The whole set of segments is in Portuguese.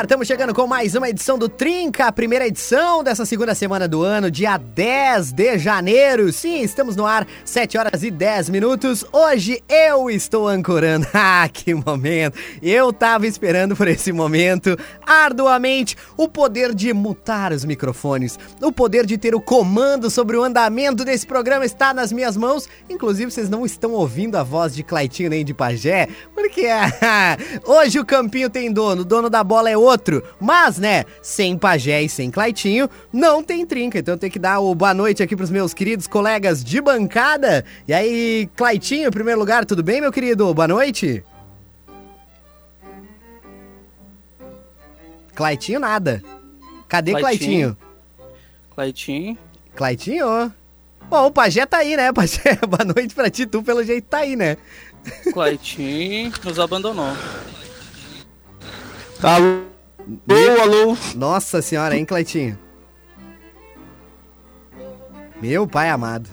Ar, estamos chegando com mais uma edição do Trinca, a primeira edição dessa segunda semana do ano, dia 10 de janeiro. Sim, estamos no ar, 7 horas e 10 minutos. Hoje eu estou ancorando. Ah, que momento! Eu tava esperando por esse momento arduamente. O poder de mutar os microfones, o poder de ter o comando sobre o andamento desse programa está nas minhas mãos. Inclusive, vocês não estão ouvindo a voz de Claitinho nem de Pajé, porque hoje o campinho tem dono, dono dono da bola é outro. Mas, né, sem Pajé e sem Claitinho, não tem trinca. Então tem que dar o boa noite aqui pros meus queridos colegas de bancada. E aí, Claitinho, em primeiro lugar, tudo bem, meu querido? Boa noite. Claitinho nada. Cadê Claitinho? Claitinho. Claitinho? Bom, o Pajé tá aí, né, Pajé? Boa noite pra ti, tu pelo jeito tá aí, né? Claitinho nos abandonou. Alô? Alô, alô? Nossa senhora, hein, Cleitinho? Meu pai amado.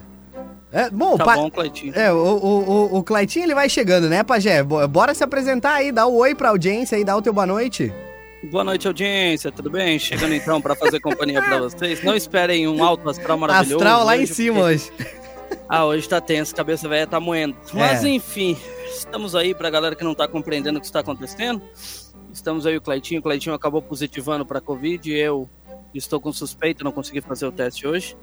É, bom, tá pa... bom, Cleitinho. É, o, o, o, o Cleitinho ele vai chegando, né, Pajé? Bora se apresentar aí, dá o um oi pra audiência aí, dá o teu boa noite. Boa noite, audiência, tudo bem? Chegando então para fazer companhia para vocês. Não esperem um alto astral maravilhoso. Astral lá em cima porque... hoje. Ah, hoje tá tenso, cabeça velha tá moendo. Mas é. enfim, estamos aí pra galera que não tá compreendendo o que está acontecendo. Estamos aí o Cleitinho. O Cleitinho acabou positivando para Covid. Eu estou com suspeita, não consegui fazer o teste hoje.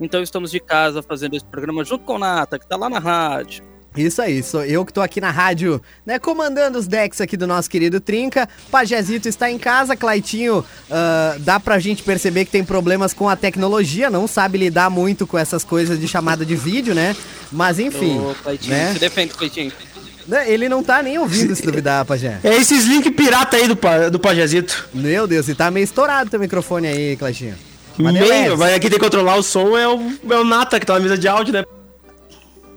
Então estamos de casa fazendo esse programa junto com o Nata, que está lá na rádio. Isso aí, sou eu que tô aqui na rádio, né, comandando os decks aqui do nosso querido Trinca. Pajezito está em casa, Claitinho, uh, dá pra gente perceber que tem problemas com a tecnologia, não sabe lidar muito com essas coisas de chamada de vídeo, né? Mas enfim. Ô, Claitinho, né? se defende, Claitinho. Né, ele não tá nem ouvindo se duvidar, Pajé. É esses link pirata aí do, do Pajézito. Meu Deus, e tá meio estourado teu microfone aí, Claxinha. Meio, vai aqui tem que controlar o som, é o, é o Nata que tá na mesa de áudio, né?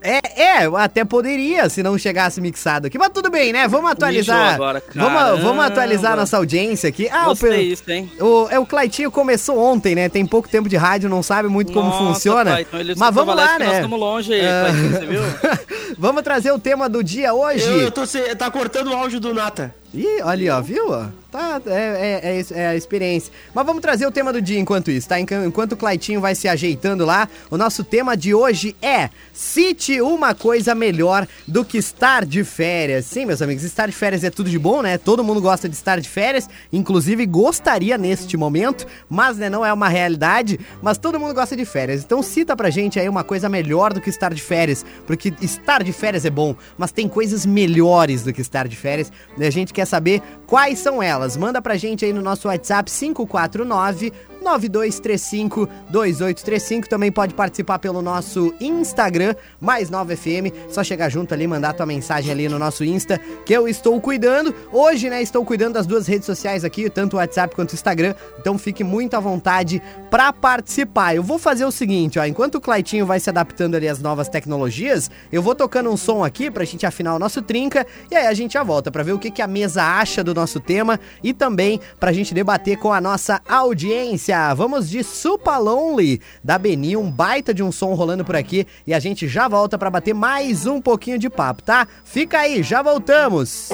É, é, até poderia se não chegasse mixado aqui, mas tudo bem, né? Vamos atualizar. Agora, vamos, vamos atualizar nossa audiência aqui. Ah, Gostei o, isso, hein? O, é, o Claitinho começou ontem, né? Tem pouco tempo de rádio, não sabe muito nossa, como funciona. Pai, então mas vamos lá, né? Nós estamos longe aí, uh... Claitinho, você viu? vamos trazer o tema do dia hoje. Eu, eu tô, tá cortando o áudio do Nata. Ih, ali, ó, viu? Tá, é, é, é, é, a experiência. Mas vamos trazer o tema do dia enquanto isso, tá? Enquanto o Claitinho vai se ajeitando lá, o nosso tema de hoje é Cite uma coisa melhor do que estar de férias. Sim, meus amigos, estar de férias é tudo de bom, né? Todo mundo gosta de estar de férias, inclusive gostaria neste momento, mas né, não é uma realidade, mas todo mundo gosta de férias. Então cita pra gente aí uma coisa melhor do que estar de férias, porque estar de férias é bom, mas tem coisas melhores do que estar de férias, né? A gente quer quer saber quais são elas. Manda pra gente aí no nosso WhatsApp 549 9235 2835. Também pode participar pelo nosso Instagram, mais 9 FM. Só chegar junto ali, mandar tua mensagem ali no nosso Insta, que eu estou cuidando. Hoje, né, estou cuidando das duas redes sociais aqui, tanto o WhatsApp quanto o Instagram. Então fique muito à vontade para participar. Eu vou fazer o seguinte, ó, enquanto o Claitinho vai se adaptando ali às novas tecnologias, eu vou tocando um som aqui pra gente afinar o nosso trinca e aí a gente já volta para ver o que, que a mesa acha do nosso tema e também pra gente debater com a nossa audiência. Vamos de Super Lonely da Beni, um baita de um som rolando por aqui e a gente já volta para bater mais um pouquinho de papo, tá? Fica aí, já voltamos.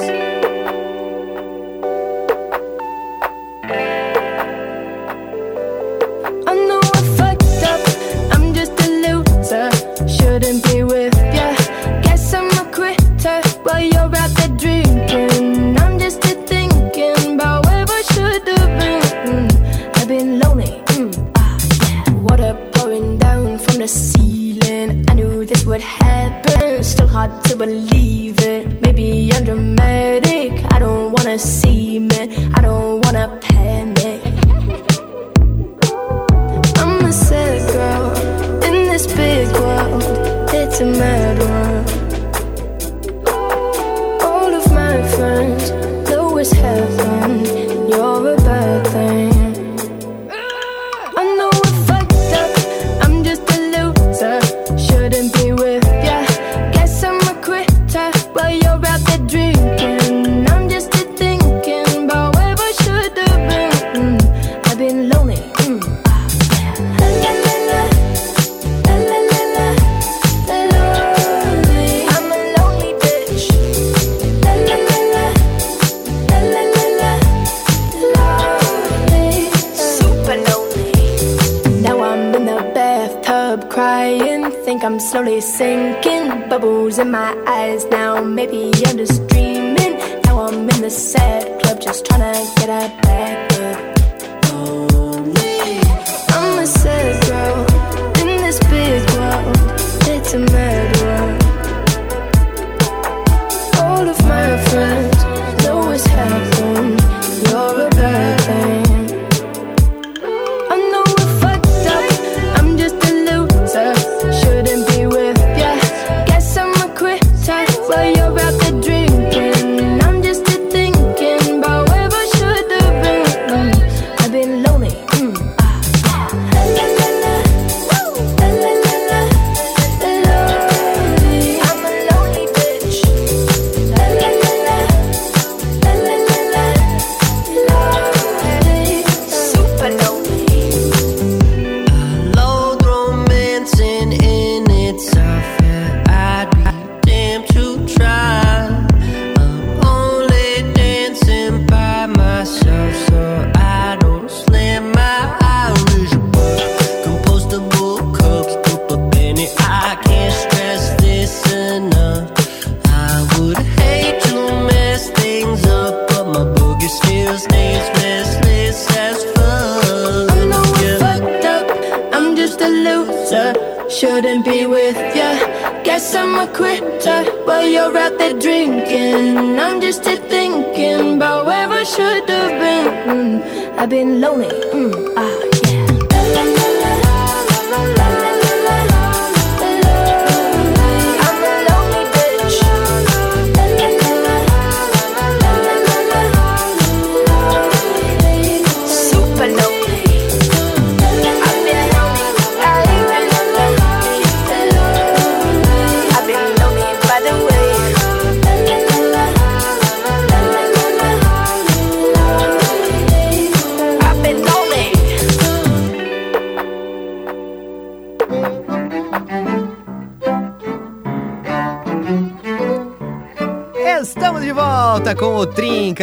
shouldn't be with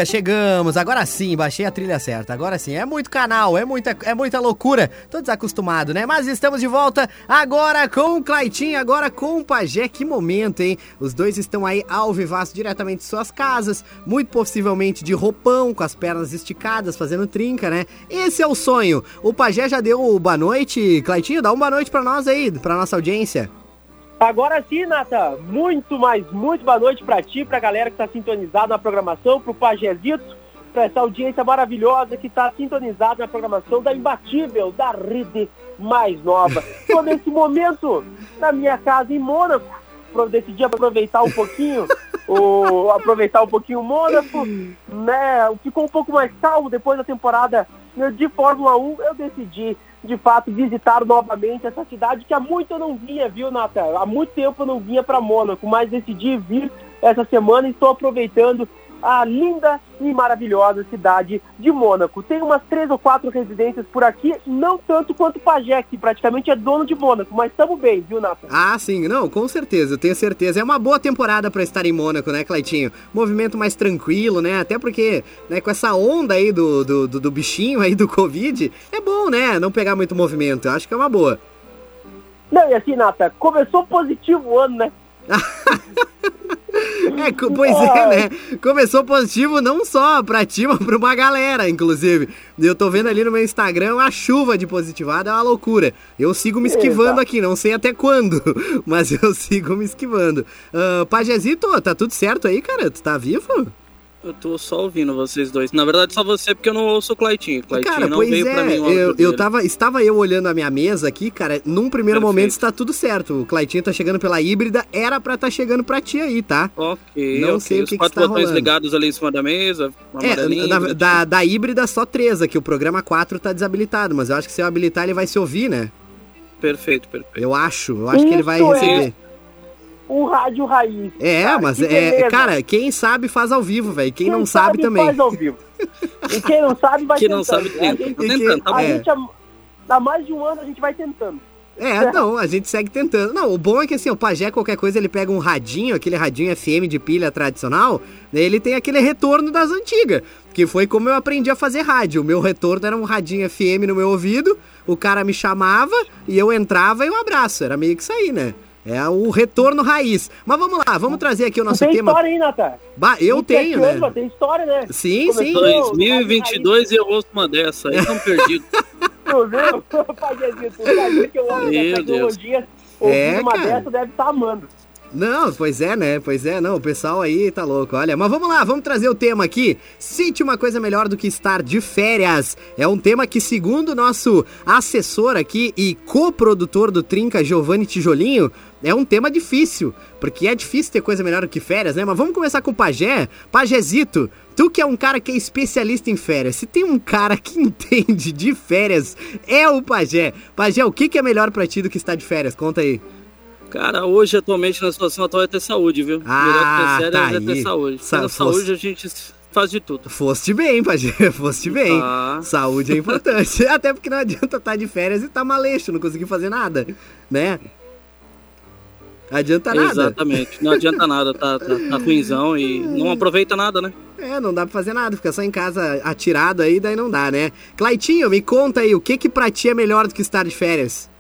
chegamos. Agora sim, baixei a trilha certa. Agora sim, é muito canal, é muita, é muita loucura. Tô desacostumado, né? Mas estamos de volta agora com o Claitinho, agora com o Pajé. Que momento, hein? Os dois estão aí ao vivaço diretamente de suas casas, muito possivelmente de roupão, com as pernas esticadas, fazendo trinca, né? Esse é o sonho. O Pajé já deu boa noite. Claitinho, dá uma boa noite pra nós aí, pra nossa audiência. Agora sim, Nata, muito mais, muito boa noite pra ti, pra galera que tá sintonizada na programação, pro Pajezito, pra essa audiência maravilhosa que tá sintonizada na programação da Imbatível, da rede mais nova. Tô nesse momento na minha casa em Mônaco, decidi aproveitar um pouquinho, o, aproveitar um pouquinho o Mônaco, né, ficou um pouco mais calmo depois da temporada de Fórmula 1, eu decidi de fato visitar novamente essa cidade que há muito eu não vinha, viu, Nata? Há muito tempo eu não vinha para Mônaco, mas decidi vir essa semana e estou aproveitando a linda e maravilhosa cidade de Mônaco. Tem umas três ou quatro residências por aqui, não tanto quanto Pajé, que praticamente é dono de Mônaco, mas estamos bem, viu, Nata? Ah, sim, não, com certeza, eu tenho certeza. É uma boa temporada pra estar em Mônaco, né, Claitinho? Movimento mais tranquilo, né? Até porque, né, com essa onda aí do, do, do, do bichinho aí do Covid, é bom, né? Não pegar muito movimento. Eu acho que é uma boa. Não, e assim, Nata, começou positivo o ano, né? É, pois é, né? Começou positivo não só pra ti, mas pra uma galera, inclusive. Eu tô vendo ali no meu Instagram uma chuva de positivada, é uma loucura. Eu sigo me esquivando Exato. aqui, não sei até quando, mas eu sigo me esquivando. Uh, Pajezito, tá tudo certo aí, cara? Tu tá vivo? Eu tô só ouvindo vocês dois. Na verdade, só você, porque eu não ouço o Claitinho. O Claitinho Cara, não pois veio pra é, mim o áudio eu, eu tava, estava eu olhando a minha mesa aqui, cara, num primeiro Perfeito. momento está tudo certo. O Claitinho tá chegando pela híbrida, era pra tá chegando pra ti aí, tá? Ok, Não ok. sei o Os que que quatro está botões rolando. ligados ali em cima da mesa. É, na- da, da híbrida só três aqui, o programa 4 tá desabilitado, mas eu acho que se eu habilitar ele vai se ouvir, né? Perfeito, perfeito. Eu acho, eu acho que ele vai Isso é. Um rádio raiz. É, cara, mas é, beleza. cara, quem sabe faz ao vivo, velho. Quem, não sabe, sabe também. faz ao vivo. E quem não sabe vai Quem não tentando. sabe tenta. A gente, E quem- tentando, tá a É. gente há, há mais de um ano a gente vai tentando. É, não, a gente segue tentando. Não, o bom é que assim, o Pajé, qualquer coisa, ele pega um radinho, aquele radinho FM de pilha tradicional, né, ele tem aquele retorno das antigas. Que foi como eu aprendi a fazer rádio. O meu retorno era um radinho FM no meu ouvido, o cara me chamava e eu entrava e um abraço. Era meio que isso aí, né? É o retorno raiz. Mas vamos lá, vamos trazer aqui o nosso tem tema. história aí, Nata? Bah, eu tenho, né? Mas tem história, né? Sim, sim. Começou- 2022 e eu ouço uma dessa. Aí estão perdidos. Tu viu? Que eu amo Meu essa tecnologia. É, uma cara. dessa deve estar amando. Não, pois é, né? Pois é, não, o pessoal aí tá louco. Olha, mas vamos lá, vamos trazer o tema aqui. Cite uma coisa melhor do que estar de férias. É um tema que, segundo o nosso assessor aqui e coprodutor do Trinca, Giovanni Tijolinho, é um tema difícil, porque é difícil ter coisa melhor do que férias, né? Mas vamos começar com o Pajé. Pajézito, tu que é um cara que é especialista em férias, se tem um cara que entende de férias, é o Pajé. Pajé, o que, que é melhor pra ti do que estar de férias? Conta aí. Cara, hoje, atualmente, na situação atual é ter saúde, viu? Ah, Melhor que ter tá sério é ter saúde. Sa- Tendo fosse- saúde, a gente faz de tudo. Foste bem, Pajé, foste bem. Tá. Saúde é importante. Até porque não adianta estar de férias e estar maleixo, não conseguir fazer nada, né? Adianta nada. Exatamente. Não adianta nada, tá, tá, tá ruimzão e não aproveita nada, né? É, não dá pra fazer nada, fica só em casa atirado aí, daí não dá, né? Claitinho, me conta aí, o que que pra ti é melhor do que estar de férias?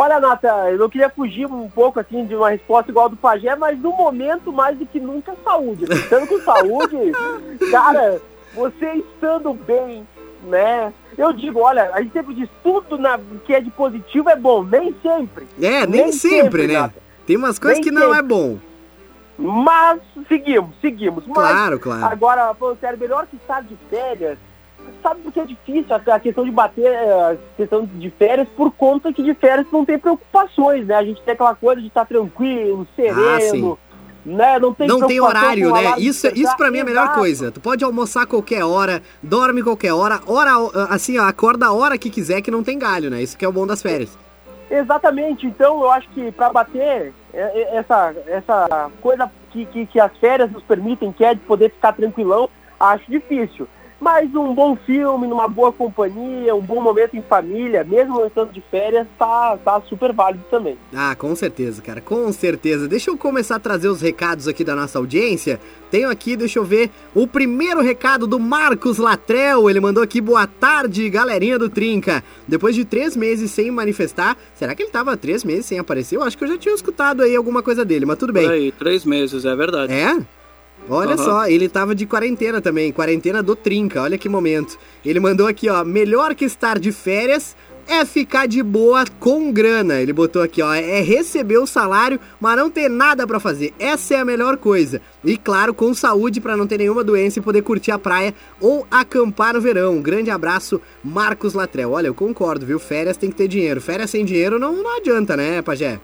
Olha, Nata, eu não queria fugir um pouco assim de uma resposta igual a do Pajé, mas no momento, mais do que nunca, saúde. Estando com saúde, cara, você estando bem, né? Eu digo, olha, a gente sempre diz tudo na, que é de positivo é bom, nem sempre. É, nem, Nem sempre, sempre, né? Nata. Tem umas coisas Nem que não é bom. Mas seguimos, seguimos. Mas, Claro, claro. Agora, falando sério, melhor que estar de férias. Sabe por que é difícil a questão de bater eh, a questão de férias por conta que de férias não tem preocupações, né? A gente tem aquela coisa de estar tranquilo, sereno, né? Não tem Não tem horário, né? Isso, isso pra mim é a melhor coisa. Tu pode almoçar qualquer hora, dorme qualquer hora, hora assim, ó, acorda a hora que quiser que não tem galho, né? Isso que é o bom das férias. Exatamente, então eu acho que para bater é, é, essa, essa coisa que, que, que as férias nos permitem, que é de poder ficar tranquilão, acho difícil. Mas um bom filme, numa boa companhia, um bom momento em família, mesmo estando de férias, tá, tá super válido também. Ah, com certeza, cara, com certeza. Deixa eu começar a trazer os recados aqui da nossa audiência. Tenho aqui, deixa eu ver, o primeiro recado do Marcos Latrel. Ele mandou aqui, boa tarde, galerinha do Trinca. Depois de três meses sem manifestar, será que ele tava três meses sem aparecer? Eu acho que eu já tinha escutado aí alguma coisa dele, mas tudo bem. Aí, três meses, é verdade. É? Olha Aham. só, ele tava de quarentena também, quarentena do Trinca, olha que momento. Ele mandou aqui, ó, melhor que estar de férias é ficar de boa com grana. Ele botou aqui, ó, é receber o salário, mas não ter nada pra fazer. Essa é a melhor coisa. E claro, com saúde pra não ter nenhuma doença e poder curtir a praia ou acampar no verão. Um grande abraço, Marcos Latrel. Olha, eu concordo, viu? Férias tem que ter dinheiro. Férias sem dinheiro não, não adianta, né, Pajé?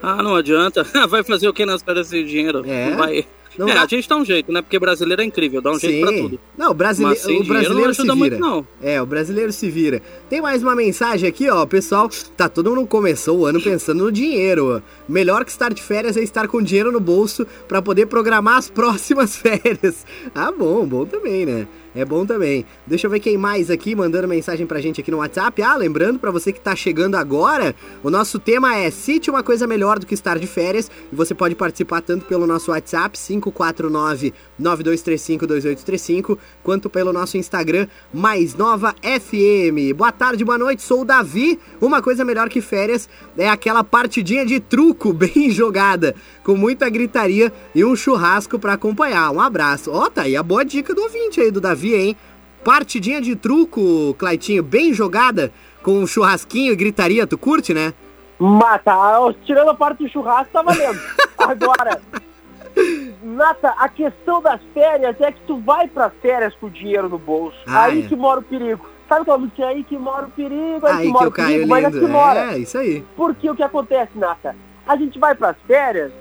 Ah, não adianta. Vai fazer o que nas férias sem dinheiro? É. Não vai. Não é, dá. a gente dá um jeito, né? Porque brasileiro é incrível, dá um jeito pra tudo. Não, o, brasile... Mas sem o brasileiro não se vira. muito, não. É, o brasileiro se vira. Tem mais uma mensagem aqui, ó. Pessoal, tá todo mundo começou o ano pensando no dinheiro. Melhor que estar de férias é estar com dinheiro no bolso pra poder programar as próximas férias. Ah, bom, bom também, né? É bom também. Deixa eu ver quem mais aqui mandando mensagem pra gente aqui no WhatsApp. Ah, lembrando pra você que tá chegando agora, o nosso tema é Cite uma coisa melhor do que estar de férias. E você pode participar tanto pelo nosso WhatsApp 549 9235 2835, quanto pelo nosso Instagram Mais Nova FM. Boa tarde, boa noite. Sou o Davi. Uma coisa melhor que férias é aquela partidinha de truco bem jogada, com muita gritaria e um churrasco pra acompanhar. Um abraço. Ó, tá aí a boa dica do ouvinte aí do Davi, hein? Partidinha de truco, Claitinho, bem jogada, com um churrasquinho e gritaria, tu curte, né? Mata, tirando a parte do churrasco, tá valendo. Agora, Nata, a questão das férias é que tu vai pra férias com o dinheiro no bolso. Ah, aí é. que mora o perigo. Sabe aquela música aí que mora o perigo, aí, Aí que que mora o perigo, mas é que lindo. mora. É, isso aí. Porque o que acontece, Nata? A gente vai pras férias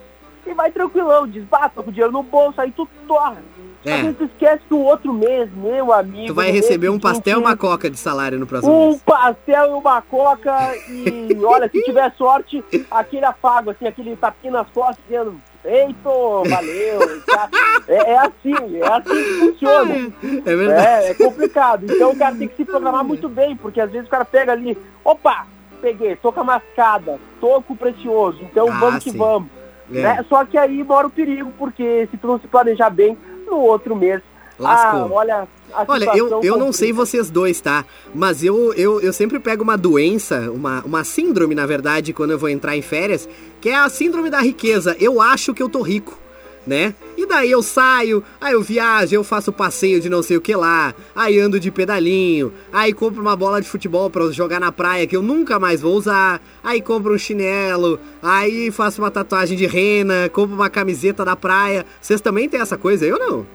e vai tranquilão, desbata com o dinheiro no bolso, aí tu torra. É. A gente esquece que o outro mês, meu amigo. Tu vai receber um pastel e uma coca de salário no próximo um mês. pastel e uma coca e olha, se tiver sorte, aquele afago, assim, aquele tapinha nas costas dizendo, eita, valeu, tá? é, é assim, é assim que funciona. É verdade. É, é complicado. Então o cara tem que se programar muito bem, porque às vezes o cara pega ali, opa, peguei, tô com a mascada, tô com o precioso, então Ah, vamos que sim. vamos. É. Né? Só que aí mora o perigo, porque se tu não se planejar bem, no outro mês Lascou. Ah, olha, Olha, eu, eu não sei vocês dois, tá? Mas eu, eu, eu sempre pego uma doença, uma, uma síndrome, na verdade, quando eu vou entrar em férias, que é a síndrome da riqueza. Eu acho que eu tô rico, né? E daí eu saio, aí eu viajo, eu faço passeio de não sei o que lá, aí ando de pedalinho, aí compro uma bola de futebol pra jogar na praia que eu nunca mais vou usar, aí compro um chinelo, aí faço uma tatuagem de rena, compro uma camiseta da praia. Vocês também têm essa coisa aí ou não?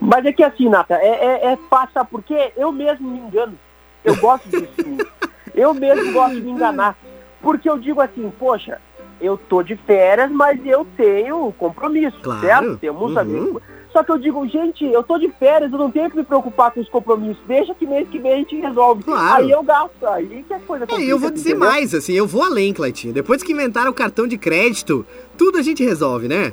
Mas é que assim, Nata, é, é, é fácil, sabe por quê? Eu mesmo me engano. Eu gosto disso. eu mesmo gosto de me enganar. Porque eu digo assim, poxa, eu tô de férias, mas eu tenho compromisso, Claro. certo? Temos Uhum. amigos. Só que eu digo, gente, eu tô de férias, eu não tenho que me preocupar com os compromissos. Deixa que mês que vem a gente resolve. Claro. Aí eu gasto, aí que a coisa É, complica, eu vou dizer entendeu? mais, assim, eu vou além, Claitinho. Depois que inventaram o cartão de crédito, tudo a gente resolve, né?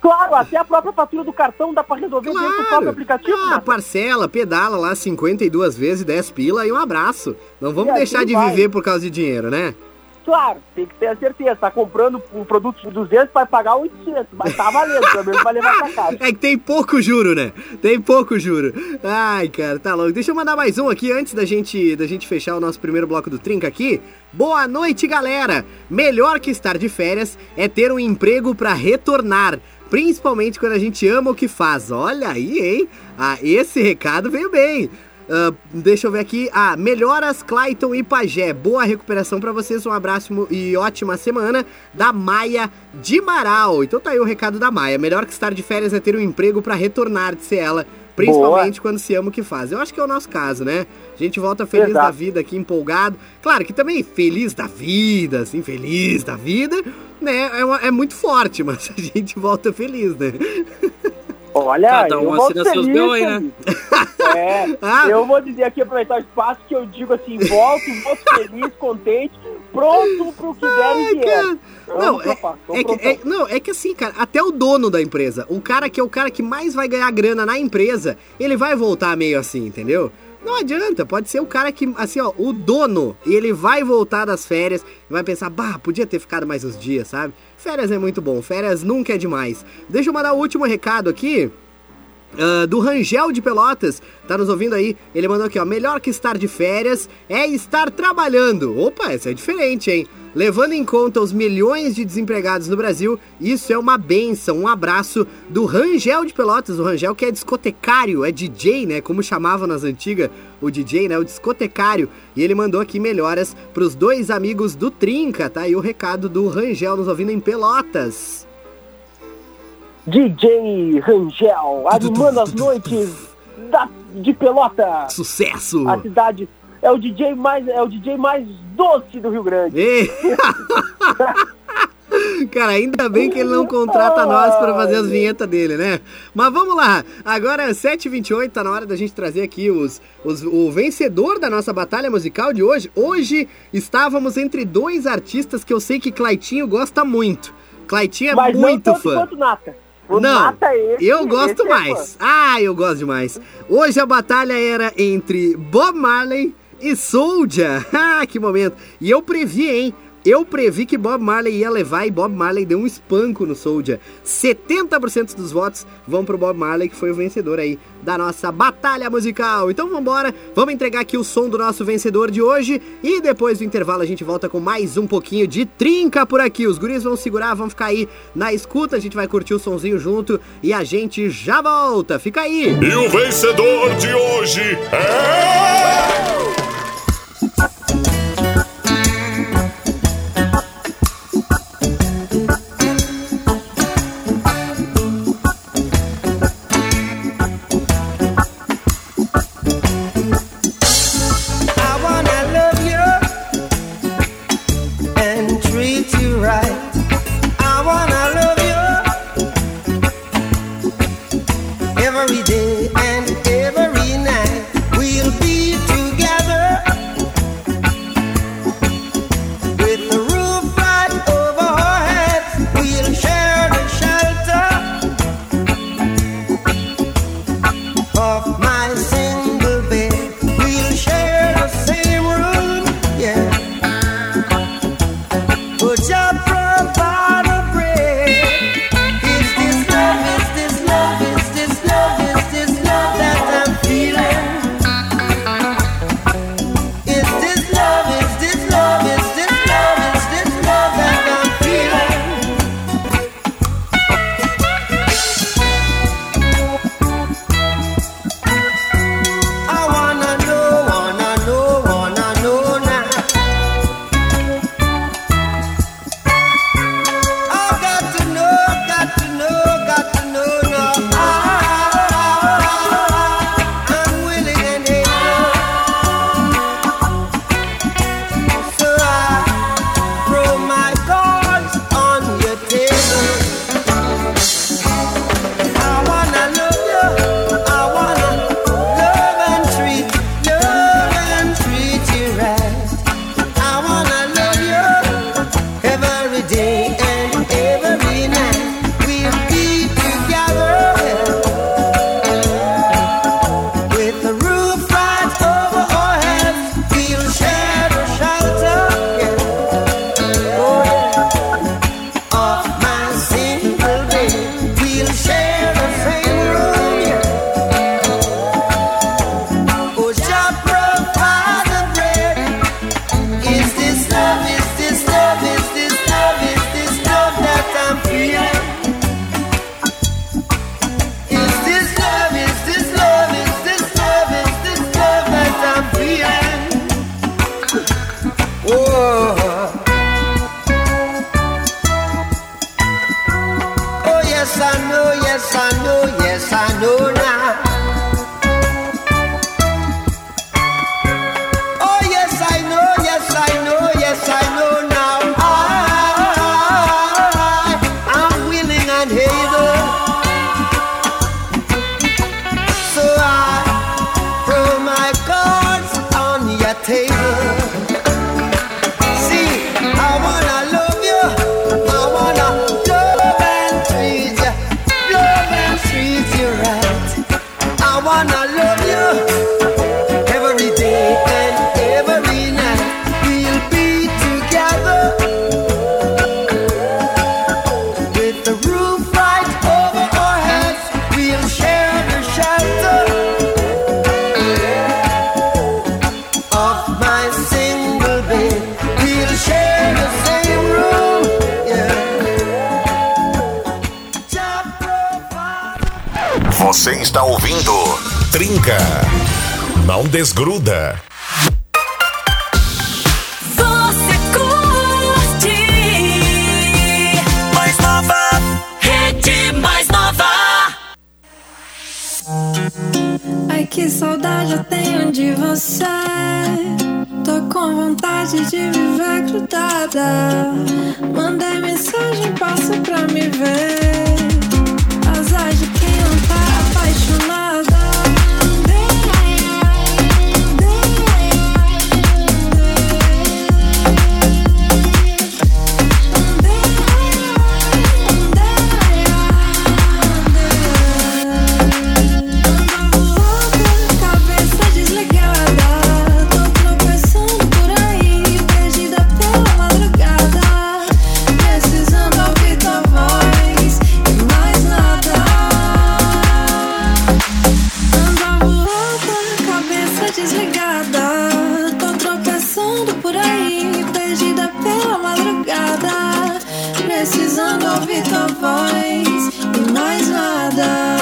Claro, até a própria fatura do cartão dá pra resolver dentro do próprio aplicativo. Ah, Nata. parcela, pedala lá 52 vezes 10 pila e um abraço. Não vamos E deixar de vai. viver por causa de dinheiro, né? Claro, tem que ter a certeza. Tá comprando um produto de 200, vai pagar 800. Mas tá valendo, pelo menos vai levar pra casa. É que tem pouco juro, né? Tem pouco juro. Ai, cara, tá louco. Deixa eu mandar mais um aqui antes da gente, da gente fechar o nosso primeiro bloco do Trinca aqui. Boa noite, galera! Melhor que estar de férias é ter um emprego pra retornar. Principalmente quando a gente ama o que faz. Olha aí, hein? Ah, esse recado veio bem. Ah, deixa eu ver aqui. Ah, melhoras Clayton e Pajé. Boa recuperação pra vocês. Um abraço e ótima semana da Maia de Marau. Então tá aí o recado da Maia. Melhor que estar de férias é ter um emprego pra retornar, disse ela. Principalmente quando se ama o que faz. Eu acho que é o nosso caso, né? A gente volta feliz Exato. da vida aqui, empolgado. Claro que também feliz da vida, assim, feliz da vida, né? É, é muito forte, mas a gente volta feliz, né? Olha, Cada um eu assina seus feliz, B.O. aí, né? É, Ah. eu vou dizer aqui, aproveitar o espaço, que eu digo assim, volto, volto feliz, contente, pronto pro que der e vier. Não, é, é que, é- não, é que assim, cara, até o dono da empresa, o cara que é o cara que mais vai ganhar grana na empresa, ele vai voltar meio assim, entendeu? Não adianta, pode ser o cara que, assim, ó, o dono, e ele vai voltar das férias e vai pensar, bah, podia ter ficado mais uns dias, sabe? Férias é muito bom, férias nunca é demais. Deixa eu mandar o último recado aqui. Ah, do Rangel de Pelotas, tá nos ouvindo aí? Ele mandou aqui, ó. Melhor que estar de férias é estar trabalhando. Opa, essa é diferente, hein? Levando em conta os milhões de desempregados no Brasil, isso é uma benção. Um abraço do Rangel de Pelotas. O Rangel que é discotecário, é DJ, né? Como chamavam nas antigas o DJ, né? O discotecário. E ele mandou aqui melhoras pros dois amigos do Trinca, tá? E o recado do Rangel nos ouvindo em Pelotas. DJ Rangel, animando as noites da, de Pelota. Sucesso! A cidade é o DJ mais é o DJ mais doce do Rio Grande. Ei! Cara, ainda bem que ele não contrata nós para fazer as vinhetas dele, né? Mas vamos lá, agora é 7h28, tá na hora da gente trazer aqui os, os- o vencedor da nossa batalha musical de hoje. Hoje estávamos entre dois artistas que eu sei que Claitinho gosta muito. Claitinho é Mas não muito tanto fã. quanto Nata. Não, Nata é esse, eu gosto esse é mais. Ah, eu gosto demais. Hoje a batalha era entre Bob Marley e Soulja. Ah, que momento. E eu previ, hein? Eu previ que Bob Marley ia levar e Bob Marley deu um espanco no Soulja. 70% dos votos vão pro Bob Marley, que foi o vencedor aí da nossa batalha musical. Então vambora, vamos entregar aqui o som do nosso vencedor de hoje e depois do intervalo a gente volta com mais um pouquinho de trinca por aqui. Os guris vão segurar, vão ficar aí na escuta, a gente vai curtir o sonzinho junto e a gente já volta. Fica aí! E o vencedor de hoje é. Você está ouvindo Trinca. Não desgruda. Você curte mais nova, rede mais nova. Ai que saudade eu tenho de você. Tô com vontade de viver grudada. Mandei mensagem, passa pra me ver. Ouvir tua voz e mais nada.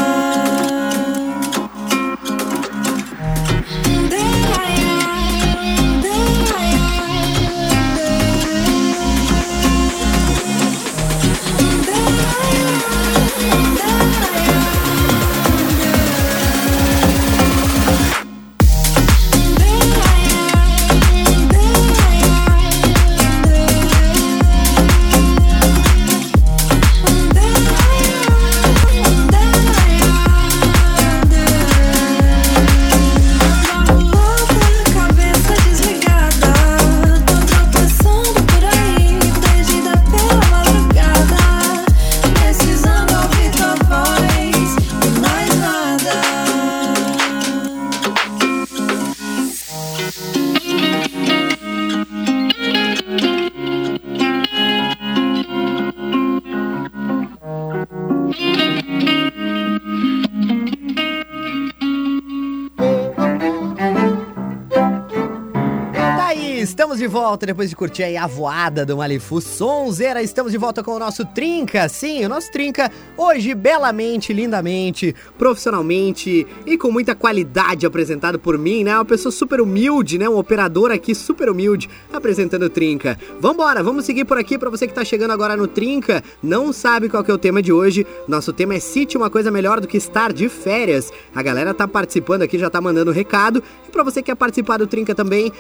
Volta depois de curtir aí a voada do Malifu Sonzeira. Estamos de volta com o nosso Trinca. Sim, o nosso Trinca hoje belamente, lindamente, profissionalmente e com muita qualidade apresentado por mim, né? Uma pessoa super humilde, né? Um operador aqui super humilde apresentando o Trinca. Vambora, vamos seguir por aqui para você que tá chegando agora no Trinca. Não sabe qual que é o tema de hoje. Nosso tema é Cite uma coisa melhor do que estar de férias. A galera tá participando aqui, já tá mandando recado. E para você que quer participar do Trinca também,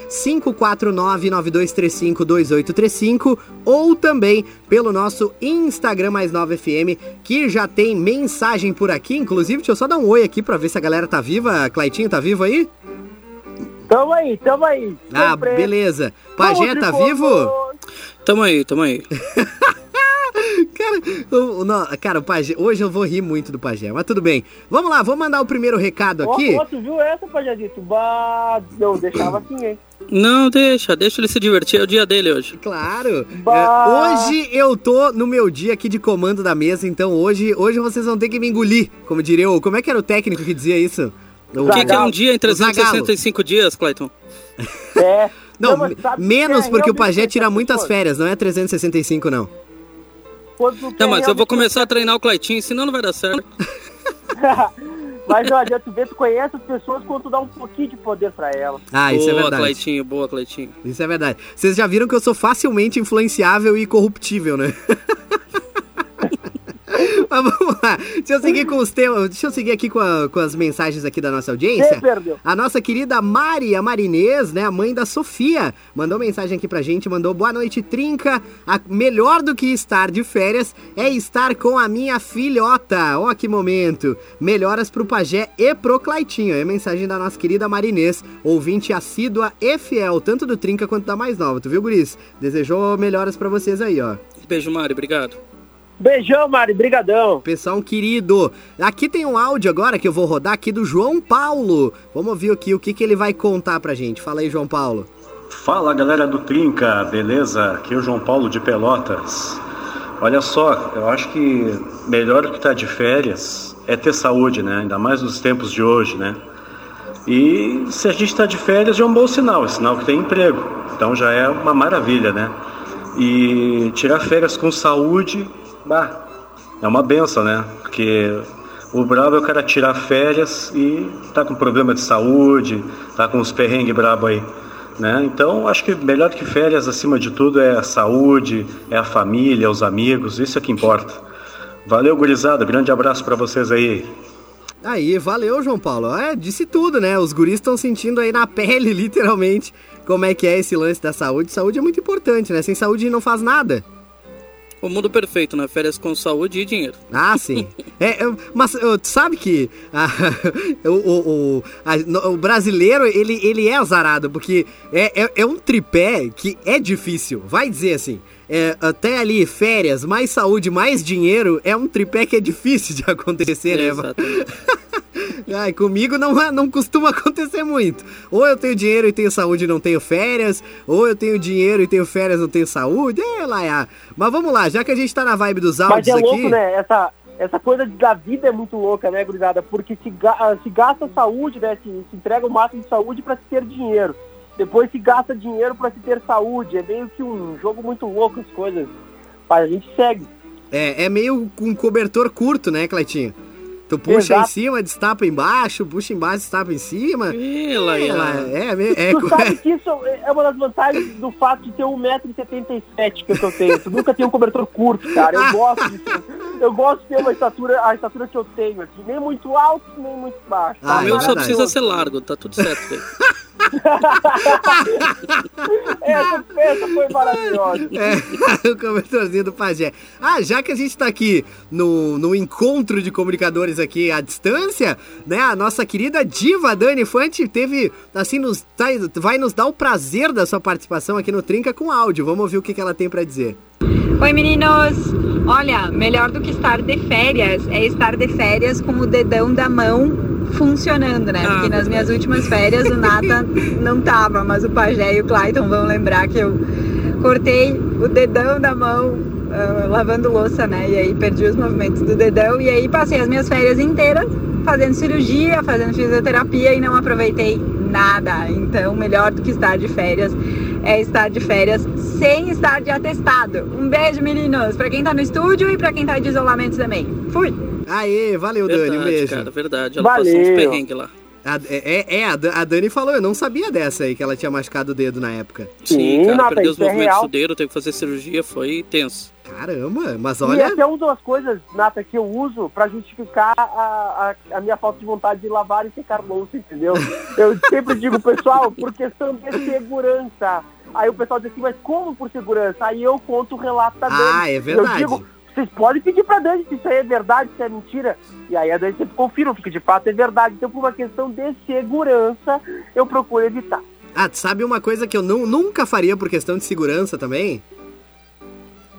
549-9235-2835 ou também pelo nosso Instagram mais 9 FM, que já tem mensagem por aqui. Inclusive, deixa eu só dar um oi aqui pra ver se a galera tá viva. Claitinho, tá vivo aí? Tamo aí, tamo aí. Ah, Sempre. beleza. Pajé, tá vivo? Tamo aí, tamo aí. Cara, o, o, no- cara, o Pajé, hoje eu vou rir muito do Pajé, mas tudo bem. Vamos lá, vou mandar o primeiro recado Ó, aqui. ó, tu viu essa, Pajadito? Bah, não, deixava assim, hein? Não, deixa, deixa ele se divertir, é o dia dele hoje. Claro. Bah. É, hoje eu tô no meu dia aqui de comando da mesa, então hoje, hoje vocês vão ter que me engolir, como diria o... Como é que era o técnico que dizia isso? O que, que é um dia em O Zagallo. 365 dias, Clayton? É. Não, que menos é porque o Pajé tira muitas férias, não é 365 não. Não, mas eu vou começar a treinar o Claytinho, senão não vai dar certo. Mas não adianta, tu ver, tu conhece as pessoas quando tu dá um pouquinho de poder pra elas. Ah, isso é boa, verdade. Claytinho, boa, Claytinho. Isso é verdade. Vocês já viram que eu sou facilmente influenciável e corruptível, né? Mas vamos lá. Deixa eu seguir com os temas. Deixa eu seguir aqui com, a- com as mensagens aqui da nossa audiência. A nossa querida Mari, a Marinês, né? A mãe da Sofia, mandou mensagem aqui pra gente, mandou boa noite, Trinca. A melhor do que estar de férias é estar com a minha filhota. Ó, que momento. Melhoras pro Pajé e pro Claitinho. É a mensagem da nossa querida Marinês, ouvinte assídua e fiel, tanto do Trinca quanto da mais nova. Tu viu, Guris? Desejou melhoras pra vocês aí, ó. Beijo, Mari, obrigado. Beijão, Mari, brigadão. Pessoal querido, aqui tem um áudio agora que eu vou rodar aqui do João Paulo. Vamos ouvir aqui o que, que ele vai contar pra gente. Fala aí, João Paulo. Fala galera do Trinca, beleza? Aqui é o João Paulo de Pelotas. Olha só, eu acho que melhor que estar de férias é ter saúde, né? Ainda mais nos tempos de hoje, né? E se a gente está de férias já é um bom sinal, é sinal que tem emprego. Então já é uma maravilha, né? E tirar férias com saúde, bah, é uma benção, né? Porque o brabo é o cara tirar férias e tá com problema de saúde, tá com uns perrengues brabo aí. Né? Então, acho que melhor que férias, acima de tudo, é a saúde, é a família, os amigos, isso é que importa. Valeu, gurizada, grande abraço para vocês aí. Aí, valeu, João Paulo. É, disse tudo, né? Os guris estão sentindo aí na pele, literalmente, como é que é esse lance da saúde. Saúde é muito importante, né? Sem saúde não faz nada. O mundo perfeito, né? Férias com saúde e dinheiro. Ah, sim. É, é, mas tu sabe que ah, o, o, a- o brasileiro, ele, ele é azarado, porque é, é, é um tripé que é difícil. Vai dizer assim, é, até ali, férias, mais saúde, mais dinheiro, é um tripé que é difícil de acontecer, né? Ai, comigo não, não costuma acontecer muito. Ou eu tenho dinheiro e tenho saúde e não tenho férias, ou eu tenho dinheiro e tenho férias e não tenho saúde. É, lá, é. Mas vamos lá, já que a gente tá na vibe dos Mas áudios é louco, aqui. né? Essa, essa coisa da vida é muito louca, né, gurizada? Porque se, ga- se gasta saúde, né? Se, se entrega o máximo de saúde para se ter dinheiro. Depois se gasta dinheiro para se ter saúde. É meio que um jogo muito louco as coisas. Mas a gente segue. É, é meio com cobertor curto, né, Cleitinho? Tu puxa Exato. em cima, destapa embaixo, puxa embaixo, destapa em cima. Ih, lá, é, é, é, tu sabe que isso é uma das vantagens do fato de ter 1,77m que eu tenho. Tu nunca tem um cobertor curto, cara. Eu gosto disso. Eu gosto de ter uma estatura, a estatura que eu tenho aqui. Nem muito alto, nem muito baixo. o Tá meu só maravilhoso. precisa ser largo, tá tudo certo. Essa, essa foi maravilhosa. É, o cobertorzinho do pajé. Ah, já que a gente tá aqui no, no encontro de comunicadores aqui à distância, né? A nossa querida diva Dani Fante teve, assim, nos, tá- vai nos dar o prazer da sua participação aqui no Trinca com áudio. Vamos ouvir o que, que ela tem pra dizer. Oi meninos! Olha, melhor do que estar de férias é estar de férias com o dedão da mão funcionando, né? Porque nas minhas últimas férias o Nata não tava, mas o Pajé e o Clayton vão lembrar que eu cortei o dedão da mão ah, lavando louça, né? E aí perdi os movimentos do dedão e aí passei as minhas férias inteiras fazendo cirurgia, fazendo fisioterapia e não aproveitei nada. Então, melhor do que estar de férias é estar de férias sem estar de atestado. Um beijo, meninos, pra quem tá no estúdio e pra quem tá de isolamento também. Fui! Aê, valeu, Dani, um Verdade, beijo. cara, verdade. Ela passou uns perrengues lá. A- é, é, a Dan- a Dani falou, eu não sabia dessa aí, que ela tinha machucado o dedo na época. Sim, cara, Nata, perdeu os é movimentos real. do dedo, teve que fazer cirurgia, foi tenso. Caramba, mas E olha... até uma das coisas, Nata, que eu uso pra justificar a, a, a minha falta de vontade de lavar e secar louça, entendeu? Eu sempre digo, pessoal, por questão de segurança. Aí o pessoal diz assim, mas como por segurança? Aí eu conto o relato da Dani. Ah, é verdade. Eu digo, vocês podem pedir pra Dani se isso aí é verdade, se é mentira. E aí a Dani sempre confirma, porque de fato é verdade. Então, por uma questão de segurança, eu procuro evitar. Ah, tu sabe uma coisa que eu não, nunca faria por questão de segurança também?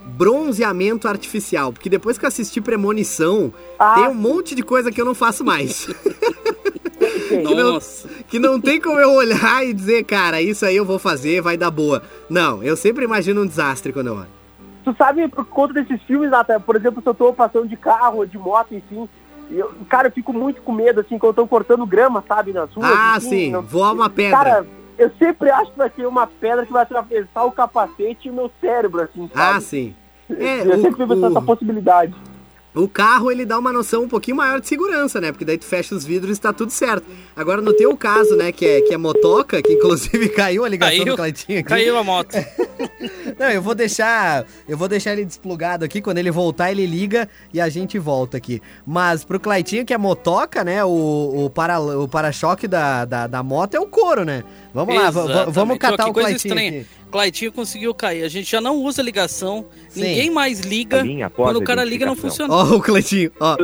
Bronzeamento artificial. Porque depois que eu assisti Premonição, Ah. tem um monte de coisa que eu não faço mais. que, não, Nossa. que não tem como eu olhar e dizer, cara, isso aí eu vou fazer, vai dar boa. Não, eu sempre imagino um desastre quando eu olho. Tu sabe, por conta desses filmes, Nata, por exemplo, se eu tô passando de carro de moto, enfim, eu, cara, eu fico muito com medo, assim, quando eu tô cortando grama, sabe, nas ruas. Ah, assim, sim, não- voar uma pedra. Cara, eu sempre acho que vai ter uma pedra que vai atravessar o capacete e o meu cérebro, assim, Ah, sabe? sim. É, eu o- sempre o- essa possibilidade. O carro, ele dá uma noção um pouquinho maior de segurança, né? Porque daí tu fecha os vidros e tá tudo certo. Agora, no teu caso, né, que é, que é motoca, que inclusive caiu a ligação Caiu, do Cleitinho aqui. caiu a moto. Não, eu vou deixar. Eu vou deixar ele desplugado aqui. Quando ele voltar, ele liga e a gente volta aqui. Mas pro Claitinho, que é motoca, né? O, o, para, o para-choque da, da, da moto é o couro, né? Vamos lá, v- v- vamos Exatamente. catar que o Claitinho estranha. aqui. Claitinho conseguiu cair. A gente já não usa ligação. Sim. Ninguém mais liga. Quando o cara liga, não funciona. Ó, o Cleitinho, ó.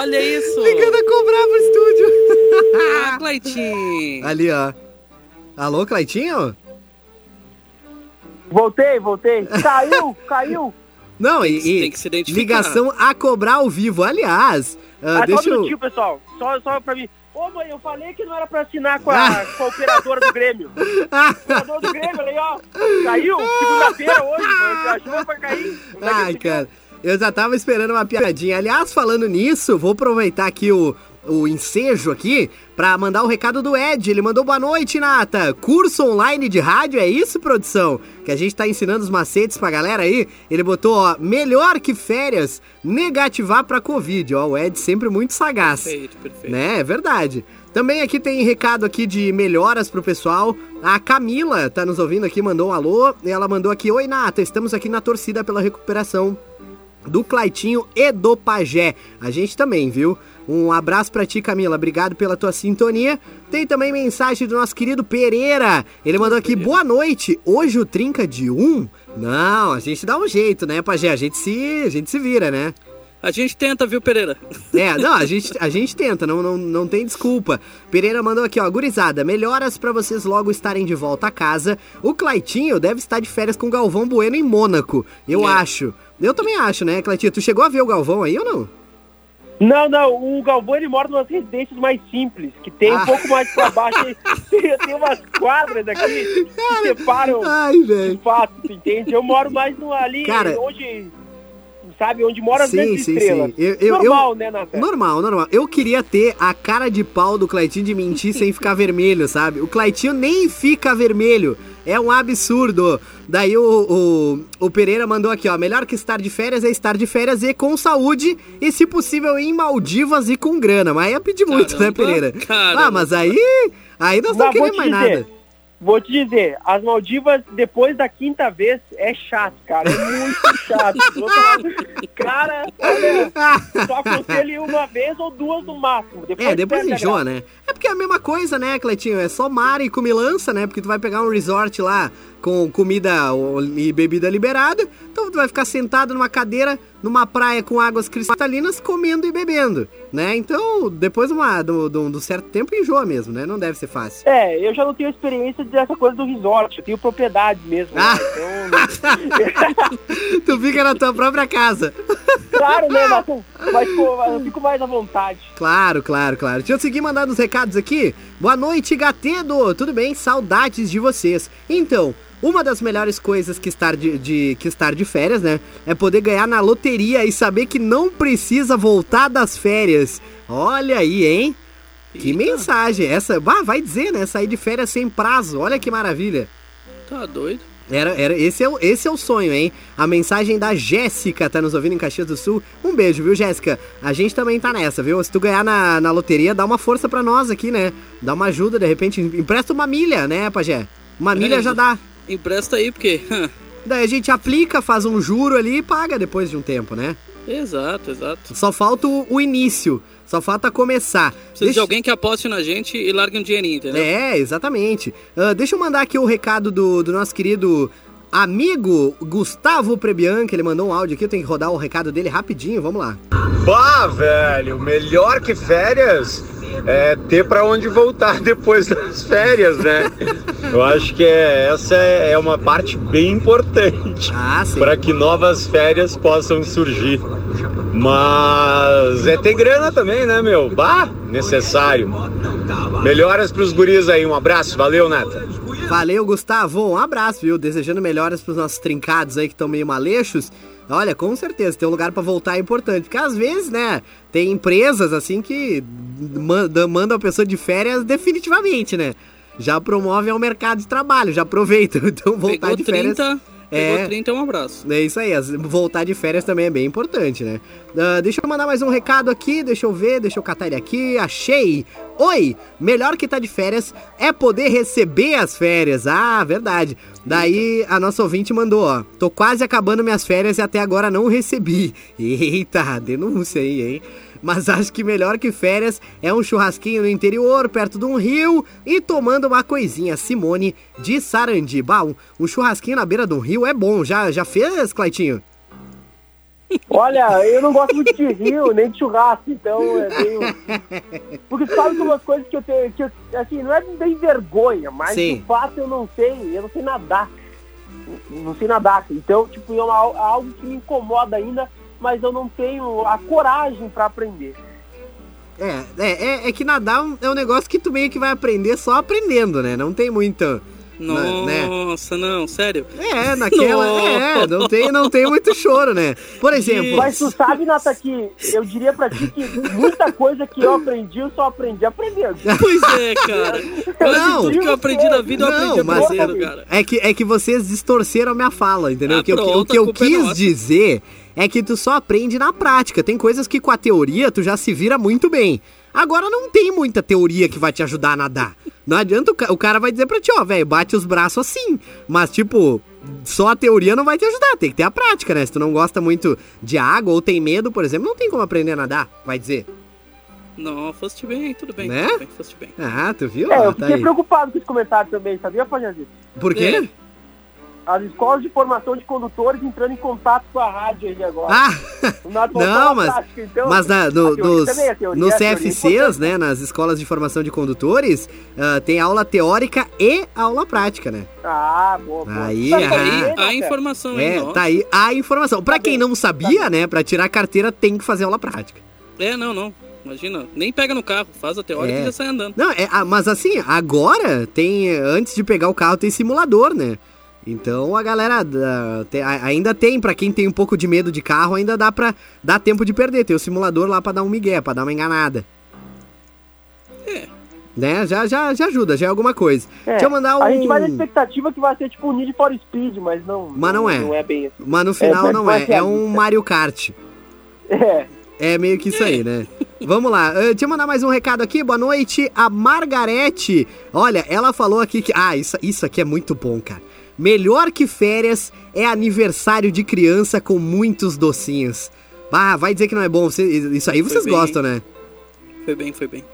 Olha isso. Ligando a cobrar pro estúdio. Ah, Claitinho. Ali, ó. Alô, Claitinho? Voltei, voltei. Caiu, caiu. Não, e, e Tem que se identificar. ligação a cobrar ao vivo. Aliás, ah, Ah, deixa só um eu... minutinho, pessoal. Só, só pra mim. Ô, mãe, eu falei que não era pra assinar com a, com a operadora do Grêmio. operadora do Grêmio, ali, ó. Caiu, segunda-feira hoje, mano. A chuva vai cair. É Ai, cara, eu já tava esperando uma piadinha. Aliás, falando nisso, vou aproveitar aqui o, o ensejo aqui pra mandar o recado do Ed. Ele mandou boa noite, Nata. Curso online de rádio, é isso, produção? Que a gente tá ensinando os macetes pra galera aí. Ele botou, ó, melhor que férias, negativar pra Covid. Ó, o Ed sempre muito sagaz. Perfeito, perfeito. Né, é verdade. Também aqui tem recado aqui de melhoras pro pessoal. A Camila tá nos ouvindo aqui, mandou um alô. E ela mandou aqui, oi Nata, estamos aqui na torcida pela recuperação do Claitinho e do Pajé. A gente também, viu? Um abraço pra ti, Camila. Obrigado pela tua sintonia. Tem também mensagem do nosso querido Pereira. Ele mandou aqui, boa noite. Hoje o trinca de um? Não, a gente dá um jeito, né, Pajé? A gente se, a gente se vira, né? A gente tenta, viu, Pereira? É, não, a gente, a gente tenta, não, não, não tem desculpa. Pereira mandou aqui, ó, gurizada, melhoras pra vocês logo estarem de volta a casa. O Claitinho deve estar de férias com o Galvão Bueno em Mônaco, eu É. acho. Eu também acho, né, Claitinho? Tu chegou a ver o Galvão aí ou não? Não, não, o Galvão ele mora numas residências mais simples, que tem Ah. um pouco mais pra baixo, tem, tem umas quadras aqui que separam Ai, de fato, tu entende? Eu moro mais no, ali, Cara- onde, sabe, onde mora as Sim, sim, estrelas. sim. Eu- eu- Normal, eu- né, Natan? Normal, normal. Eu queria ter a cara de pau do Claitinho de mentir sem ficar vermelho, sabe? O Claitinho nem fica vermelho. É um absurdo. Daí o, o, o Pereira mandou aqui, ó. Melhor que estar de férias é estar de férias e com saúde. E, se possível, em Maldivas e com grana. Mas aí é pedir muito, né, Caramba, Pereira? caramba. Ah, mas aí. Aí nós não vou queremos mais dizer, nada. Vou te dizer, as Maldivas, depois da quinta vez, é chato, cara. É muito chato. Cara, olha, só aconselho uma vez ou duas no máximo. Depois É, depois enjoa, né? É porque é a mesma coisa, né, Cleitinho? É só mar e comilança, né? Porque tu vai pegar um resort lá com comida e bebida liberada, então tu vai ficar sentado numa cadeira, numa praia com águas cristalinas, comendo e bebendo, né? Então, depois de, uma, do, do, do certo tempo, enjoa mesmo, né? Não deve ser fácil. É, eu já não tenho experiência dessa coisa do resort, eu tenho propriedade mesmo. né? Ah. Então, tu fica na tua própria casa. claro, né, Nathan? Mas, pô, eu fico mais à vontade. Claro, claro, claro. Deixa eu seguir mandando os recados aqui. Boa noite, Gatedo. Tudo bem? Saudades de vocês. Então, uma das melhores coisas que estar de, de- que estar de férias, né? É poder ganhar na loteria e saber que não precisa voltar das férias. Olha aí, hein? Que mensagem. Essa, bah, vai dizer, né? Sair de férias sem prazo. Olha que maravilha. Tá doido? Era, era, esse, é o, esse é o sonho, hein? A mensagem da Jéssica tá nos ouvindo em Caxias do Sul. Um beijo, viu, Jéssica? A gente também tá nessa, viu? Se tu ganhar na, na loteria, dá uma força pra nós aqui, né? Dá uma ajuda, de repente, empresta uma milha, né, Pajé? Uma milha É, já dá. Empresta aí, porque. Daí a gente aplica, faz um juro ali e paga depois de um tempo, né? exato, exato. Só falta o, o início, só falta começar. Precisa de alguém que aposte na gente e largue um dinheirinho, entendeu? É, exatamente. Ah, deixa eu mandar aqui o recado do, do nosso querido amigo Gustavo Prebianca. Ele mandou um áudio aqui, eu tenho que rodar o recado dele rapidinho, vamos lá. Bah, velho, melhor que férias é ter pra onde voltar depois das férias, né? Eu acho que é, essa é é uma parte bem importante para que novas férias possam surgir. Mas é ter grana também, né, meu? Bah, necessário. Melhoras pros guris aí, um abraço, valeu, Nata. Valeu, Gustavo. Um abraço, viu? Desejando melhoras pros nossos trincados aí que estão meio maleixos. Olha, com certeza, ter um lugar pra voltar é importante. Porque às vezes, né, tem empresas assim que manda- mandam a pessoa de férias definitivamente, né? Já promovem ao mercado de trabalho, já aproveitam. Então voltar Pegou de férias. 30, pegou 30 é um abraço. É isso aí, as- voltar de férias também é bem importante, né? Ah, deixa eu mandar mais um recado aqui, deixa eu ver, deixa eu catar ele aqui. Achei! Oi! Melhor que tá de férias é poder receber as férias. Ah, verdade. Daí a nossa ouvinte mandou, ó. Tô quase acabando minhas férias e até agora não recebi. Eita, denúncia aí, hein? Mas acho que melhor que férias é um churrasquinho no interior, perto de um rio e tomando uma coisinha. Simone de Sarandi. Bah, um, um churrasquinho na beira de um rio é bom. Já, já fez, Claitinho? Olha, eu não gosto muito de rio, nem de churrasco, então é meio... Porque sabe que umas coisas que eu tenho, que eu, assim, não é bem vergonha, mas Sim. de fato eu não sei, eu não sei nadar. não sei nadar. Então, tipo, é uma- algo que me incomoda ainda, mas eu não tenho a coragem para aprender. É, é, é, é que nadar é um negócio que tu meio que vai aprender só aprendendo, né? Não tem muita. na- né? Nossa, não, sério. É, naquela. É, Nossa. não tem, não tem muito choro, né? Por exemplo. Mas tu sabe, Nata, que eu diria pra ti que muita coisa que eu aprendi, eu só aprendi aprendendo. Pois é, cara. Não. Tudo que eu aprendi na vida, eu aprendi Não, mas aprendendo, cara. é que, é que vocês distorceram a minha fala, entendeu? Ah, O que eu- o pronto, que eu é quis nossa. dizer é que tu só aprende na prática. Tem coisas que com a teoria tu já se vira muito bem. Agora não tem muita teoria que vai te ajudar a nadar. Não adianta o, ca- o cara vai dizer pra ti, ó, velho, bate os braços assim. Mas, tipo, só a teoria não vai te ajudar. Tem que ter a prática, né? Se tu não gosta muito de água ou tem medo, por exemplo, não tem como aprender a nadar, vai dizer. Não, foste bem, tudo bem, Né? tudo bem, foste bem. Ah, tu viu? É, eu tá fiquei aí. preocupado com esse comentário também, sabia, Fajazito? Por quê? As escolas de formação de condutores entrando em contato com a rádio aí agora. Ah! O Nato voltou Não, mas, então, mas na, a no, nos, também, a teoria- nos a é CFCs, né, nas escolas de formação de condutores, ah, tem aula teórica e aula prática, né? Ah, boa, boa. Aí, Tá ah. bem, A né, informação aí, É, ó. tá aí a informação. Pra quem não sabia, né, pra tirar carteira tem que fazer aula prática. É, não, não. Imagina, nem pega no carro, faz a teórica É. e já sai andando. Não, é, ah, mas assim, agora tem, antes de pegar o carro, tem simulador, né? Então a galera da- te- a- ainda tem, pra quem tem um pouco de medo de carro, ainda dá pra dar tempo de perder. Tem o simulador lá pra dar um migué, pra dar uma enganada. É. Né? Já, já, já ajuda, já é alguma coisa. É, Deixa eu mandar um. A gente vai na expectativa que vai ser tipo um Need for Speed, mas não. Mas não é. Não é bem assim. Mas no final É, não é. É um. Mario Kart. É. É meio que isso aí, né? Vamos lá, eh, deixa eu mandar mais um recado aqui. Boa noite, a Margarete. Olha, ela falou aqui que. Ah, isso, isso aqui é muito bom, cara. Melhor que férias é aniversário de criança com muitos docinhos. Ah, vai dizer que não é bom. Você- isso aí vocês bem. gostam, né? Foi bem, foi bem.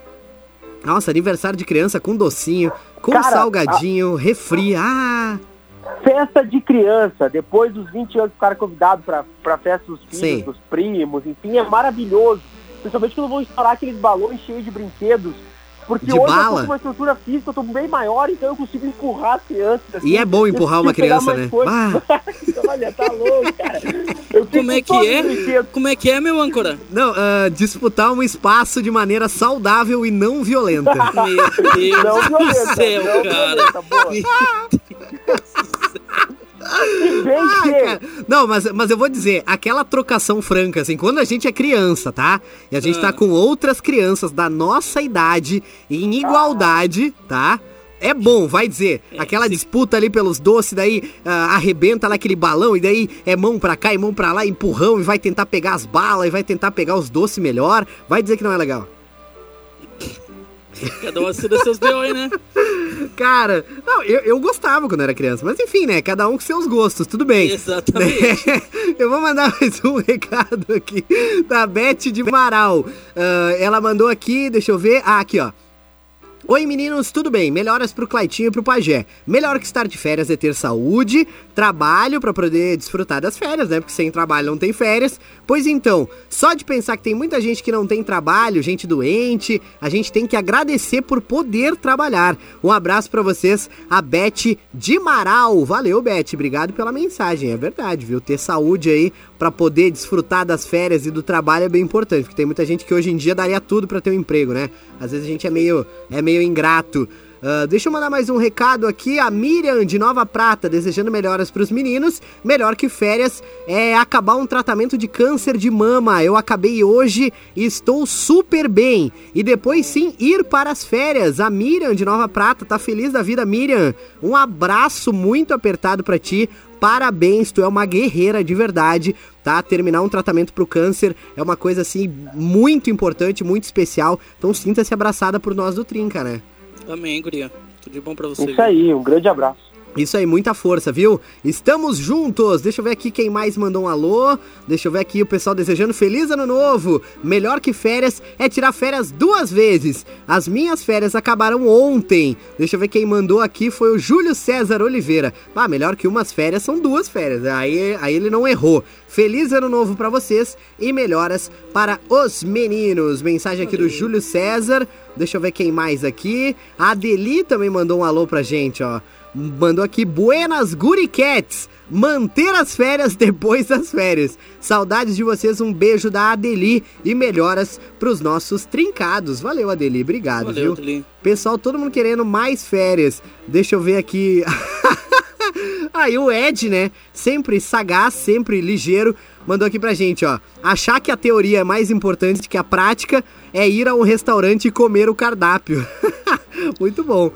Nossa, aniversário de criança com docinho, com Cara, salgadinho, refri. Ah, Festa de criança, depois dos 20 anos ficaram convidados pra, pra festa dos filhos, Sim. dos primos, enfim, é maravilhoso. Principalmente quando vão estourar aqueles balões cheios de brinquedos. Porque De hoje eu bala. tô com uma estrutura física, eu tô bem maior, então eu consigo empurrar as crianças. assim, E é bom empurrar eu uma criança, né? Olha, tá louco, cara. Eu Como é que é? brinquedo. Como é que é, meu âncora? não, ah, disputar um espaço de maneira saudável e não violenta. Meu Deus Não do violenta, céu, não cara. violenta, bem Ah, que- cara. Não, mas, mas eu vou dizer, aquela trocação franca, assim, quando a gente é criança, tá? E a gente tá com outras crianças da nossa idade, em igualdade, tá? É bom, vai dizer. Aquela disputa ali pelos doces, daí ah, arrebenta lá aquele balão, e daí é mão pra cá e mão pra lá, empurrão, e vai tentar pegar as balas, e vai tentar pegar os doces melhor. Vai dizer que não é legal. Cada um assina seus B.O. aí, né? Cara, não, eu, eu gostava quando era criança, mas enfim, né? Cada um com seus gostos, tudo bem. Exatamente. eu vou mandar mais um recado aqui da Beth de Amaral. Ah, ela mandou aqui, deixa eu ver. Ah, aqui, ó. Oi meninos, tudo bem? Melhoras pro Claitinho e pro Pajé. Melhor que estar de férias é ter saúde, trabalho pra poder desfrutar das férias, né? Porque sem trabalho não tem férias. Pois então, só de pensar que tem muita gente que não tem trabalho, gente doente, a gente tem que agradecer por poder trabalhar. Um abraço pra vocês, a Beth de Maral. Valeu, Beth, obrigado pela mensagem. É verdade, viu? Ter saúde aí pra poder desfrutar das férias e do trabalho é bem importante, porque tem muita gente que hoje em dia daria tudo pra ter um emprego, né? Às vezes a gente é meio é meio ingrato. Ah, deixa eu mandar mais um recado aqui. A Miriam de Nova Prata, desejando melhoras pros meninos. Melhor que férias é acabar um tratamento de câncer de mama. Eu acabei hoje e estou super bem. E depois sim ir para as férias. A Miriam de Nova Prata tá feliz da vida, Miriam. Um abraço muito apertado pra ti. Parabéns, tu é uma guerreira de verdade, tá? Terminar um tratamento pro câncer é uma coisa assim muito importante, muito especial. Então sinta-se abraçada por nós do Trinca, né? Amém, guria. Tudo de bom pra você. Isso aí, um grande abraço. Isso aí, muita força, viu? Estamos juntos. Deixa eu ver aqui quem mais mandou um alô. Deixa eu ver aqui o pessoal desejando feliz ano novo. Melhor que férias é tirar férias duas vezes. As minhas férias acabaram ontem. Deixa eu ver quem mandou aqui foi o Júlio César Oliveira. Ah, melhor que umas férias são duas férias. Aí, aí ele não errou. Feliz ano novo pra vocês e melhoras para os meninos. Mensagem aqui do Júlio César. Deixa eu ver quem mais aqui. A Adeli também mandou um alô pra gente, ó. Mandou aqui, Buenas Guricats. Manter as férias depois das férias. Saudades de vocês, um beijo da Adeli e melhoras pros nossos trincados. Valeu, Adeli, obrigado, Valeu, viu? Adeli. Pessoal, todo mundo querendo mais férias. Deixa eu ver aqui. Aí o Ed, né? Sempre sagaz, sempre ligeiro, mandou aqui pra gente, ó. Achar que a teoria é mais importante que a prática é ir a um restaurante e comer o cardápio. Muito bom.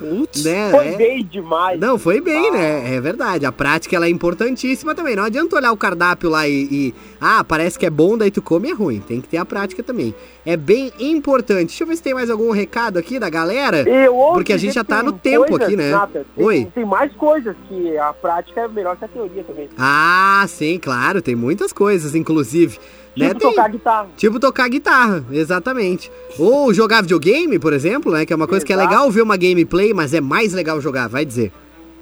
né? Foi É- bem demais. Não, foi bem, né? É verdade. A prática ela é importantíssima também. Não adianta olhar o cardápio lá e, e- Ah, parece que é bom, daí tu come é ruim. Tem que ter a prática também. É bem importante. Deixa eu ver se tem mais algum recado aqui da galera. Eu ouço Porque a gente já tá no tempo coisas, aqui, né? Nata, tem, Oi. Tem mais coisas que a prática é melhor que a teoria também. Ah, sim, claro, tem muitas coisas, inclusive. Né? Tipo Tem- tocar guitarra. Tipo tocar guitarra, exatamente. Ou jogar videogame, por exemplo, né? Que é uma coisa que é Exato. legal ver uma gameplay, mas é mais legal jogar, vai dizer.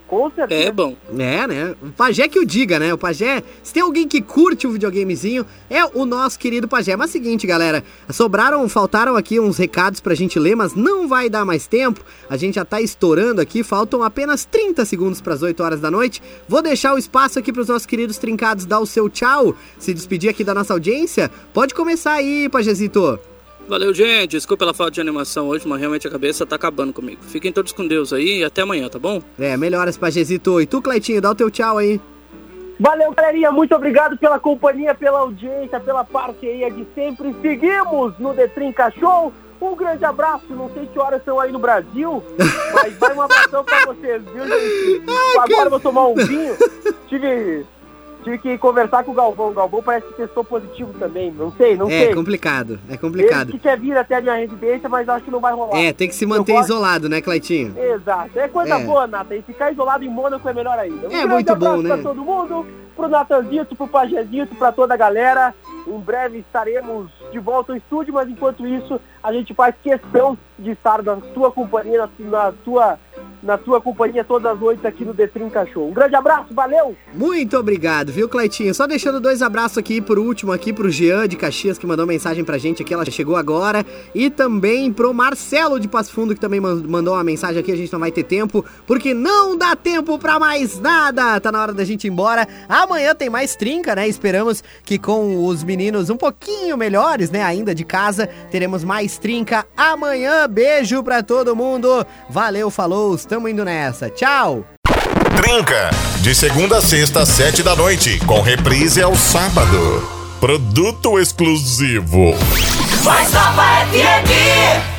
Com certeza. É bom. É, né? O Pajé que o diga, né? O Pajé, se tem alguém que curte o videogamezinho, é o nosso querido Pajé. Mas é o seguinte, galera, sobraram, faltaram aqui uns recados pra gente ler, mas não vai dar mais tempo. A gente já tá estourando aqui, faltam apenas 30 segundos pras 8 horas da noite. Vou deixar o espaço aqui pros nossos queridos trincados dar o seu tchau, se despedir aqui da nossa audiência. Pode começar aí, Pajezito. Valeu, gente. Desculpa pela falta de animação hoje, mas realmente a cabeça tá acabando comigo. Fiquem todos com Deus aí e até amanhã, tá bom? É, melhoras, Pajezito. E tu, Cleitinho, dá o teu tchau aí. Valeu, galerinha. Muito obrigado pela companhia, pela audiência, pela parceria de sempre. Seguimos no The Trinca Show. Um grande abraço. Não sei que horas são aí no Brasil, mas vai um abração pra vocês, viu, gente? Agora eu vou tomar um vinho. Tive, tive que conversar com o Galvão. O Galvão parece que testou positivo também. Não sei, não É sei. complicado, é Ele complicado. que quer vir até a minha residência, mas acho que não vai rolar. É, tem que se manter Eu gosto- isolado, né, Cleitinho? Exato. É coisa É. boa, Nata. E ficar isolado em Mônaco é melhor ainda. Um É muito bom, abraço né? pra todo mundo, pro Natanzito, pro Pajezito, pra toda a galera. Em breve estaremos de volta ao estúdio, mas enquanto isso, a gente faz questão de estar na tua companhia, na, na tua, na tua companhia todas as noites aqui no The Trinca Show. Um grande abraço, valeu! Muito obrigado, viu, Cleitinho? Só deixando dois abraços aqui por último, aqui pro Jean de Caxias, que mandou mensagem pra gente aqui, ela chegou agora. E também pro Marcelo de Passo Fundo, que também man- mandou uma mensagem aqui, a gente não vai ter tempo, porque não dá tempo pra mais nada. Tá na hora da gente ir embora. Amanhã tem mais trinca, né? Esperamos que com os meninos um pouquinho melhores, né, ainda de casa, teremos mais trinca amanhã. Beijo pra todo mundo. Valeu, falou, estamos indo nessa. Tchau! Trinca, de segunda a sexta, às sete da noite, com reprise ao sábado. Produto exclusivo. Mais Nova FM.